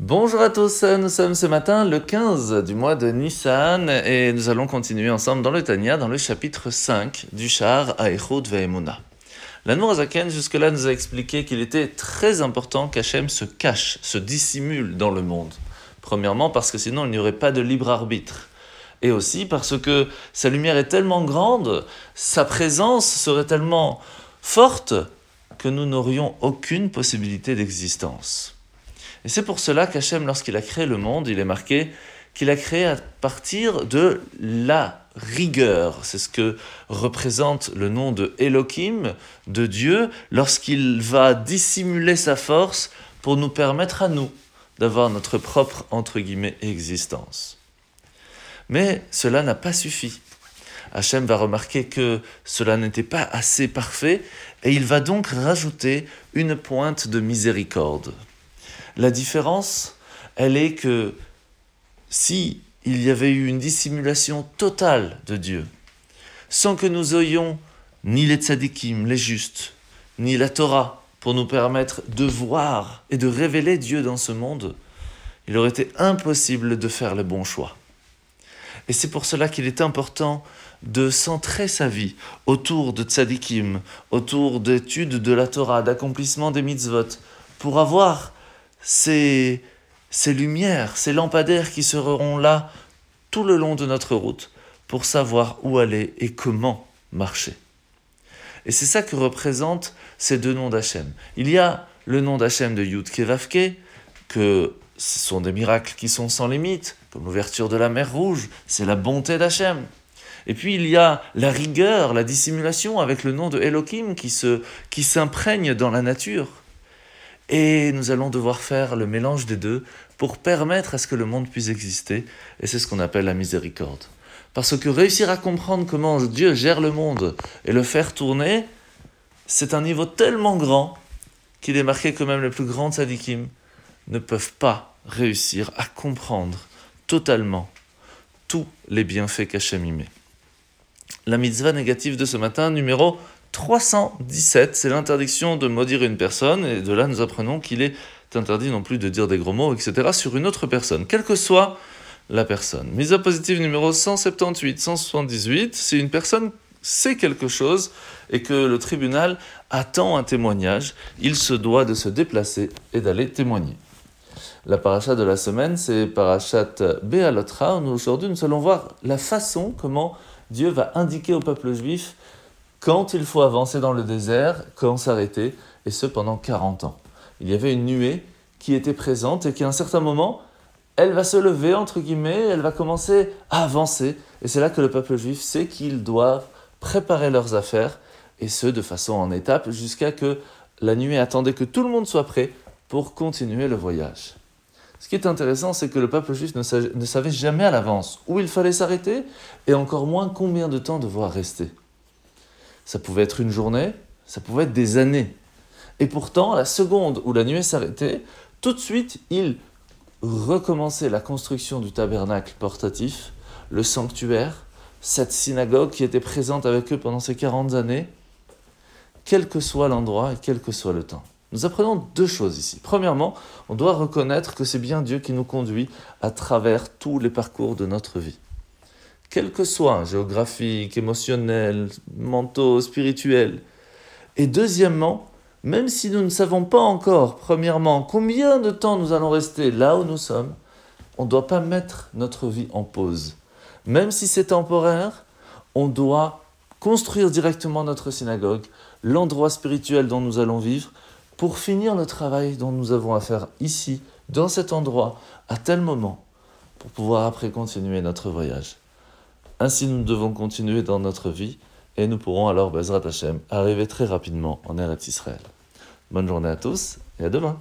Bonjour à tous, nous sommes ce matin le 15 du mois de Nissan et nous allons continuer ensemble dans le Tania, dans le chapitre 5 du char Aechud Ve'emuna. L'Anmour Azaken jusque-là nous a expliqué qu'il était très important qu'Hachem se cache, se dissimule dans le monde. Premièrement parce que sinon il n'y aurait pas de libre arbitre. Et aussi parce que sa lumière est tellement grande, sa présence serait tellement forte que nous n'aurions aucune possibilité d'existence. Et c'est pour cela qu'Hachem, lorsqu'il a créé le monde, il est marqué qu'il a créé à partir de la rigueur. C'est ce que représente le nom de Elohim, de Dieu, lorsqu'il va dissimuler sa force pour nous permettre à nous d'avoir notre propre, existence. Mais cela n'a pas suffi. Hachem va remarquer que cela n'était pas assez parfait et il va donc rajouter une pointe de miséricorde. La différence, elle est que si il y avait eu une dissimulation totale de Dieu, sans que nous ayons ni les tzadikim, les justes, ni la Torah pour nous permettre de voir et de révéler Dieu dans ce monde, il aurait été impossible de faire le bon choix. Et c'est pour cela qu'il est important de centrer sa vie autour de tzadikim, autour d'études de la Torah, d'accomplissement des mitzvot, pour avoir ces, ces lumières, ces lampadaires qui seront là tout le long de notre route pour savoir où aller et comment marcher. Et c'est ça que représentent ces deux noms d'Hachem. Il y a le nom d'Hachem de Yud Kevavke, que ce sont des miracles qui sont sans limite, comme l'ouverture de la mer Rouge, c'est la bonté d'Hachem. Et puis il y a la rigueur, la dissimulation avec le nom de Elohim qui, qui s'imprègne dans la nature. Et nous allons devoir faire le mélange des deux pour permettre à ce que le monde puisse exister. Et c'est ce qu'on appelle la miséricorde. Parce que réussir à comprendre comment Dieu gère le monde et le faire tourner, c'est un niveau tellement grand qu'il est marqué que même les plus grands tzadikim ne peuvent pas réussir à comprendre totalement tous les bienfaits qu'Hachem y. La mitzvah négative de ce matin, numéro 317, c'est l'interdiction de maudire une personne, et de là nous apprenons qu'il est interdit non plus de dire des gros mots, etc., sur une autre personne, quelle que soit la personne. Mise à positive numéro 178, 178, si une personne sait quelque chose et que le tribunal attend un témoignage, il se doit de se déplacer et d'aller témoigner. La paracha de la semaine, c'est parachat Béalotra. Aujourd'hui, nous allons voir la façon comment Dieu va indiquer au peuple juif quand il faut avancer dans le désert, quand s'arrêter, et ce pendant 40 ans. Il y avait une nuée qui était présente et qui à un certain moment, elle va se lever, entre guillemets, elle va commencer à avancer. Et c'est là que le peuple juif sait qu'ils doivent préparer leurs affaires, et ce de façon en étape, jusqu'à que la nuée attendait que tout le monde soit prêt pour continuer le voyage. Ce qui est intéressant, c'est que le peuple juif ne savait jamais à l'avance où il fallait s'arrêter, et encore moins combien de temps devoir rester. Ça pouvait être une journée, ça pouvait être des années. Et pourtant, la seconde où la nuée s'arrêtait, tout de suite, il recommençait la construction du tabernacle portatif, le sanctuaire, cette synagogue qui était présente avec eux pendant ces 40 années, quel que soit l'endroit et quel que soit le temps. Nous apprenons deux choses ici. Premièrement, on doit reconnaître que c'est bien Dieu qui nous conduit à travers tous les parcours de notre vie quel que soit, géographique, émotionnel, mentaux, spirituel. Et deuxièmement, même si nous ne savons pas encore, premièrement, combien de temps nous allons rester là où nous sommes, on ne doit pas mettre notre vie en pause. Même si c'est temporaire, on doit construire directement notre synagogue, l'endroit spirituel dont nous allons vivre, pour finir le travail dont nous avons à faire ici, dans cet endroit, à tel moment, pour pouvoir après continuer notre voyage. Ainsi, nous devons continuer dans notre vie et nous pourrons alors, Bezrat Hashem, arriver très rapidement en Eretz Israël. Bonne journée à tous et à demain.